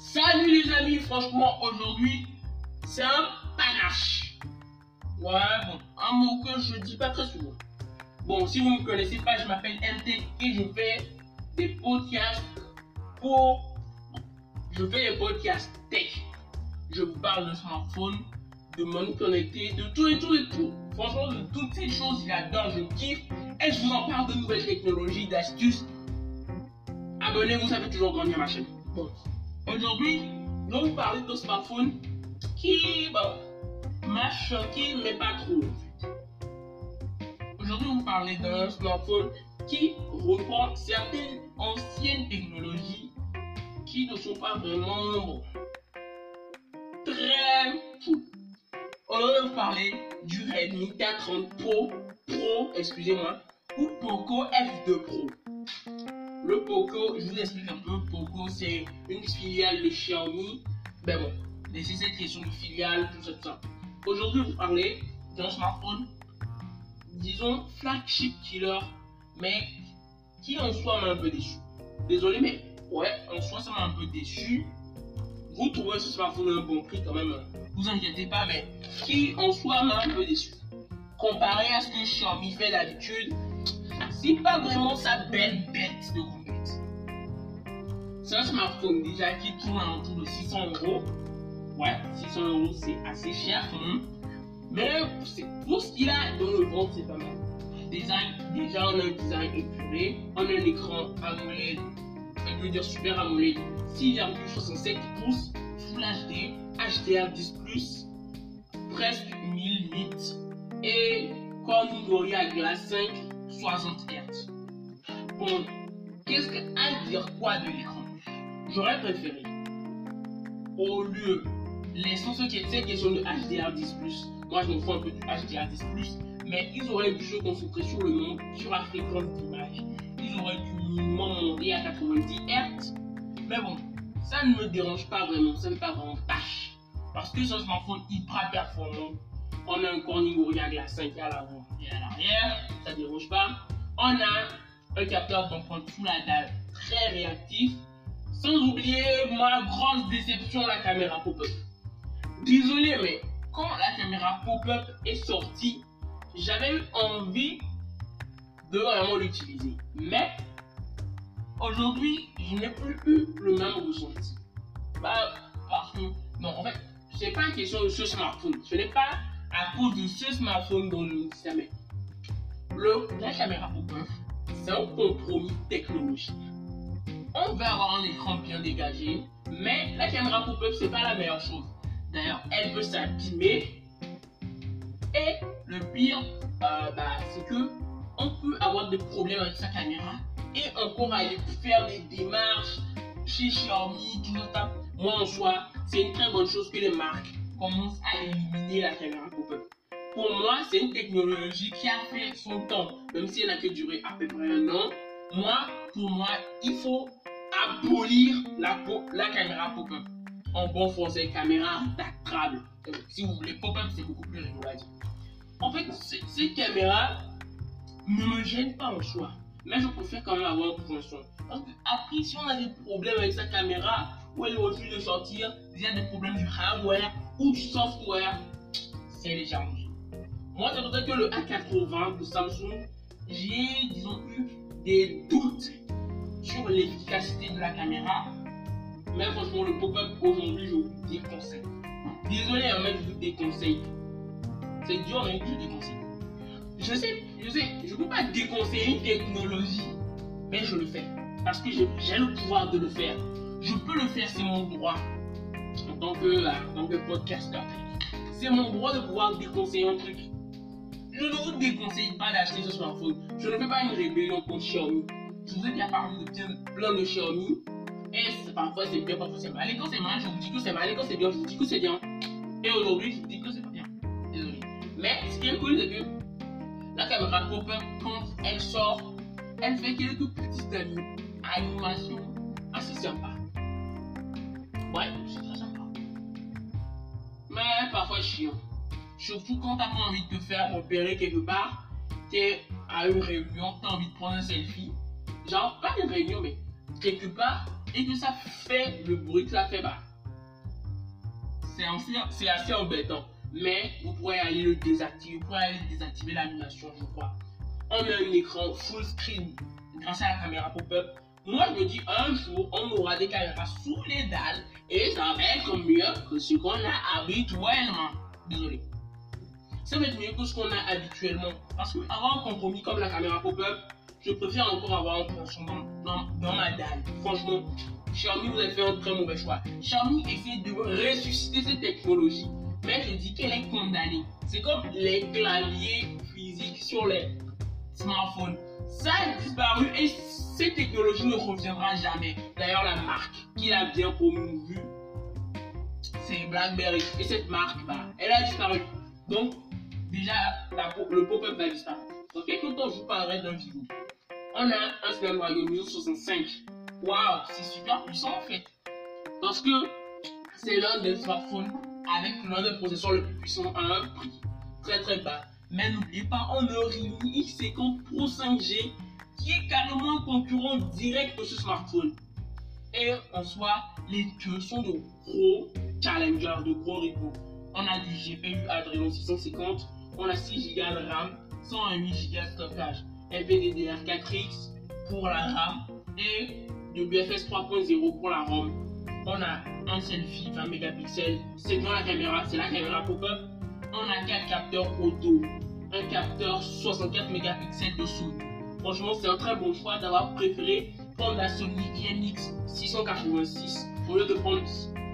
Salut les amis, franchement aujourd'hui c'est un panache. Ouais bon, un mot que je dis pas très souvent. Bon, si vous ne me connaissez pas, je m'appelle MT et je fais des podcasts pour... Je fais des podcasts tech. Je vous parle de smartphone, de monde connecté, de tout et tout et tout. Franchement, de toutes ces choses, j'adore, je kiffe. Et je vous en parle de nouvelles technologies, d'astuces. Abonnez-vous, ça fait toujours grandir ma chaîne. Bon, aujourd'hui, vais vous parler de smartphone qui, bon, m'a choqué, mais pas trop. Aujourd'hui, on vous parler d'un smartphone qui reprend certaines anciennes technologies qui ne sont pas vraiment très fou. On va vous parler du Redmi K30 Pro, Pro, excusez-moi, ou Poco F2 Pro. Le Poco, je vous explique un peu. Poco, c'est une filiale de Xiaomi. Ben bon, laissez cette question de filiale, tout ça, tout ça. Aujourd'hui, vous parlez d'un smartphone, disons, flagship killer, mais qui en soi m'a un peu déçu. Désolé, mais ouais, en soi, ça m'a un peu déçu. Vous trouvez ce smartphone à un bon prix quand même, vous inquiétez pas, mais qui en soi m'a un peu déçu. Comparé à ce que Xiaomi fait d'habitude, c'est pas vraiment sa belle bête de. C'est un smartphone déjà qui tourne autour de 600 euros. Ouais, 600 euros c'est assez cher quand. Mais pour ce qu'il a dans le ventre, c'est pas mal. Design, déjà on a un design épuré, on a un écran AMOLED, je veux dire Super AMOLED, 6,67 pouces, Full HD, HDR10+, presque 1000 nits et comme Gorilla Glass 5 60 Hz. Bon, qu'est-ce que à dire quoi de l'écran? J'aurais préféré, au lieu, laissons ce qui est cette de HDR10+, moi je me fous un peu du HDR10+, mais ils auraient dû se concentrer sur le nombre, sur la fréquence d'image. Ils auraient dû minimum à 90 Hz. Mais bon, ça ne me dérange pas vraiment, ça ne me pas vraiment tâche. Parce que c'est un smartphone hyper performant. On a un Corning Gorilla Glass 5 à l'avant et à l'arrière, ça ne dérange pas. On a un capteur d'empreinte sous la dalle très réactif. Sans oublier ma grosse déception, la caméra pop-up. Désolé, mais quand la caméra pop-up est sortie, j'avais eu envie de vraiment l'utiliser. Mais aujourd'hui, je n'ai plus eu le même ressenti. Bah, parce que, non, en fait, c'est pas une question de ce smartphone. Ce n'est pas à cause de ce smartphone dont jamais. Le, la caméra pop-up, c'est un compromis technologique. On va avoir un écran bien dégagé, mais la caméra pop-up, c'est pas la meilleure chose. D'ailleurs, elle peut s'abîmer. Et le pire, euh, bah, c'est que on peut avoir des problèmes avec sa caméra et encore aller faire des démarches chez Xiaomi, tout ça. Moi en soi, c'est une très bonne chose que les marques commencent à éliminer la caméra pop-up. Pour moi, c'est une technologie qui a fait son temps, même si elle n'a que duré à peu près un an. Moi, pour moi, il faut abolir la, caméra pop-up. En bon français, caméra rétractable. Si vous voulez pop-up, c'est beaucoup plus rigolo. En fait, cette caméra ne me gêne pas en soi. Mais je préfère quand même avoir un point son. Parce que après, si on a des problèmes avec sa caméra, ou elle refuse de sortir, il y a des problèmes du hardware ou du software, c'est légèrement Moi, c'est que le A80 de Samsung, j'ai, disons, eu des doutes sur l'efficacité de la caméra. Mais franchement, le pop-up aujourd'hui, je vous déconseille. Désolé, hein, mais je vous déconseille. C'est dur, mais je déconseille. Je sais, je sais, je ne peux pas déconseiller une technologie, mais je le fais. Parce que j'ai le pouvoir de le faire. Je peux le faire, c'est mon droit. En tant que, en tant que podcasteur. C'est mon droit de pouvoir déconseiller un truc. Je ne vous déconseille pas d'acheter ce smartphone. Je ne fais pas une rébellion contre Xiaomi. Je vous ai déjà parlé de plein de Xiaomi. Et parfois c'est bien, parfois c'est mal. Et quand c'est mal, je vous dis que c'est mal. Et quand c'est bien, je vous dis que c'est bien. Et aujourd'hui, je vous dis que c'est pas bien. Désolé. Mais ce qui est cool, c'est que la caméra pop-up, quand elle sort, elle fait quelques petites animations assez sympas. Ouais, c'est très sympa. Mais parfois chiant. Surtout quand t'as pas envie de te faire repérer quelque part, t'es à une réunion, t'as envie de prendre un selfie. Genre, pas une réunion, mais quelque part, et que ça fait le bruit que ça fait, bah, c'est assez embêtant. Mais vous pourrez aller le désactiver, vous pourrez aller désactiver l'animation, je crois. On a un écran full screen grâce à la caméra pop-up. Moi, je me dis, un jour, on aura des caméras sous les dalles et ça va être mieux que ce qu'on a habituellement. Désolé. Ça va être mieux que ce qu'on a habituellement. Parce qu'avoir un compromis comme la caméra pop-up, je préfère encore avoir un penchant dans, dans, ma dalle. Franchement, Xiaomi, vous avez fait un très mauvais choix. Xiaomi essaie de ressusciter cette technologie. Mais je dis qu'elle est condamnée. C'est comme les claviers physiques sur les smartphones. Ça a disparu et cette technologie ne reviendra jamais. D'ailleurs, la marque qui l'a bien promouvue, c'est BlackBerry. Et cette marque, bah, elle a disparu. Donc, déjà, le pop-up va disparaître. Dans quelques temps, je vous parlerai d'un vidéo. On a un Snapdragon 65. Waouh, c'est super puissant en fait. Parce que c'est l'un des smartphones avec l'un des processeurs le plus puissant à un prix très très bas. Mais n'oubliez pas, on a Realme X50 Pro 5G qui est carrément un concurrent direct de ce smartphone. Et en soi, les deux sont de gros challengers, de gros rivaux. On a du GPU Adreno 650, on a 6 Go de RAM, 128 Go de stockage, LPDDR4X pour la RAM et de BFS 3.0 pour la ROM. On a un selfie 20 mégapixels, c'est dans la caméra, c'est la caméra pop-up. On a 4 capteurs auto, un capteur 64 mégapixels dessous. Franchement, c'est un très bon choix d'avoir préféré prendre la Sony IMX 686 au lieu de prendre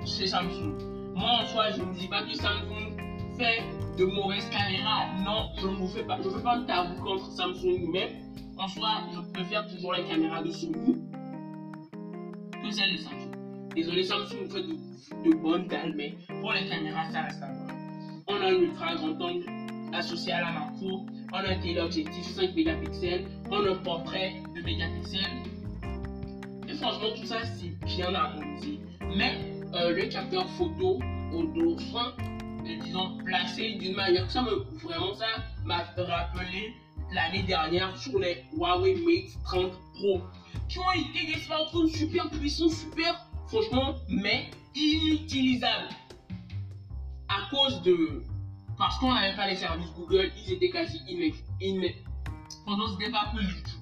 chez Samsung. Moi, en soi, je ne dis pas que Samsung fait de mauvaises caméras. Non, je ne fais pas, je fais pas tabou contre Samsung, mais en soi, je préfère toujours les caméras de Sony que celles de Samsung. Désolé, Samsung vous fait de, bonnes dalles, mais pour les caméras, ça reste à voir. On a un ultra grand angle associé à la macro, on a un téléobjectif 5 mégapixels, on a un portrait de mégapixels. Et franchement, tout ça, c'est bien harmonisé. Mais euh, le capteur photo au dos fin, disons, placé d'une manière ça me, vraiment, ça m'a rappelé l'année dernière sur les Huawei Mate 30 Pro, qui ont été des smartphones super puissants, super franchement, mais inutilisable. À cause de. Parce qu'on n'avait pas les services Google, ils étaient quasi inutilisables. C'était pas peu YouTube.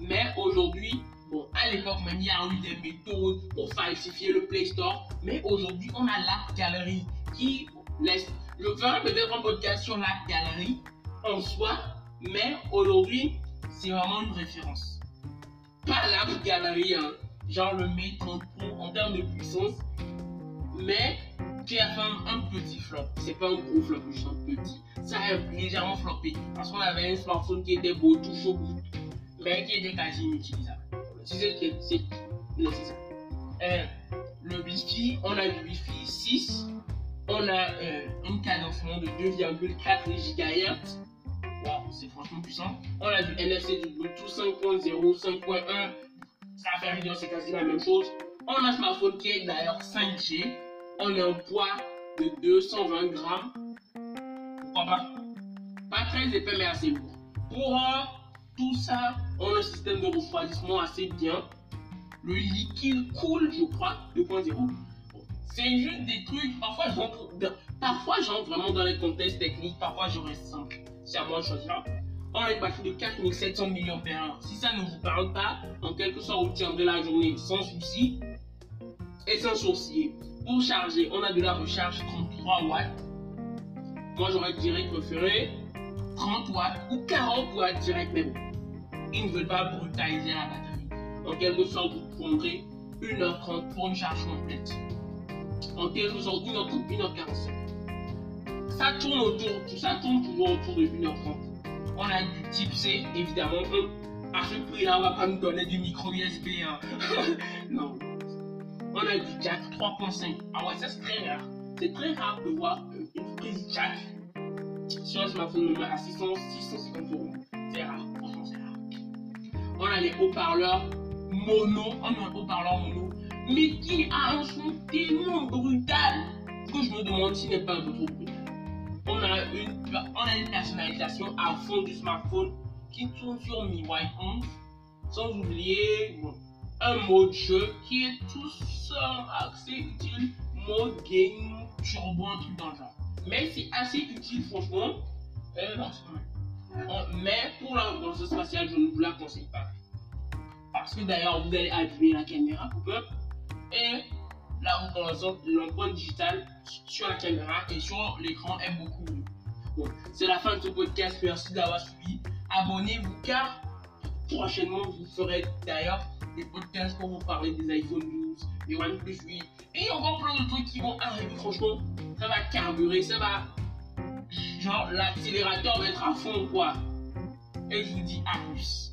Mais aujourd'hui, bon, à l'époque même, il y a eu des méthodes pour falsifier le Play Store. Mais aujourd'hui, on a l'App Gallery qui laisse. Je ferai peut-être un podcast sur l'App Gallery en soi, mais aujourd'hui, c'est vraiment une référence. Pas l'App Gallery, hein genre le Mate 30 Pro en termes de puissance, mais qui a fait un, petit flop. C'est pas un gros flop, juste un petit. Ça a légèrement floppé parce qu'on avait un smartphone qui était beau, tout chaud, mais qui était quasi inutilisable. C'est ça. Euh, le Wi-Fi, on a du Wi-Fi 6, on a euh, un cadencement de 2,4 GHz. Wow, c'est franchement puissant. On a du NFC du Bluetooth 5.0, 5.1 ça fait vidéo, c'est quasi la même chose. On a un smartphone qui est d'ailleurs 5G. On a un poids de 220 grammes. Pourquoi pas? Pas très épais, mais assez lourd. Pour tout ça, on a un système de refroidissement assez bien. Le liquide coule, je crois, 2.0. C'est juste des trucs, parfois j'entre, parfois j'entre vraiment dans les contextes techniques, parfois je reste simple. C'est à moi de choisir on une batterie de 4700 mAh. Si ça ne vous parle pas, en quelque sorte, vous tiendrez la journée sans souci et sans sourciller. Pour charger, on a de la recharge 33 watts. Moi, j'aurais direct préféré 30 watts ou 40 watts direct, bon, ils ne veulent pas brutaliser la batterie. En quelque sorte, vous prendrez 1h30 pour une charge complète. En quelque sorte, 1h30, 1h45. Ça tourne autour, tout ça tourne toujours autour de 1h30 on a du type C, évidemment. à ce prix-là, on va pas nous donner du micro USB. Hein. non. On a du jack 3.5. Ah ouais, ça c'est très rare. C'est très rare de voir une prise jack sur un smartphone à 600, 650 euros. C'est rare, franchement c'est rare. On a les haut-parleurs mono, on a un haut-parleur mono, mais qui a un son tellement brutal que je me demande s'il n'est pas un peu trop brutal on a une, on a une personnalisation à fond du smartphone qui tourne sur MIUI 11. Sans oublier, un mode jeu qui est tout seul assez utile, mode game, turbo, un truc dans le genre. Mais c'est assez utile, franchement. Euh, mais pour la reconnaissance spatiale, je ne vous la conseille pas. Parce que d'ailleurs, vous allez abîmer la caméra, et la reconnaissance, l'empreinte digitale sur la caméra et sur l'écran est beaucoup mieux. Bon, c'est la fin de ce podcast. Merci d'avoir suivi. Abonnez-vous car prochainement vous ferez d'ailleurs des podcasts pour vous parler des iPhone 12, des OnePlus 8 et encore plein de trucs qui vont arriver. Franchement, ça va carburer, ça va. Genre, l'accélérateur va être à fond quoi. Et je vous dis à plus.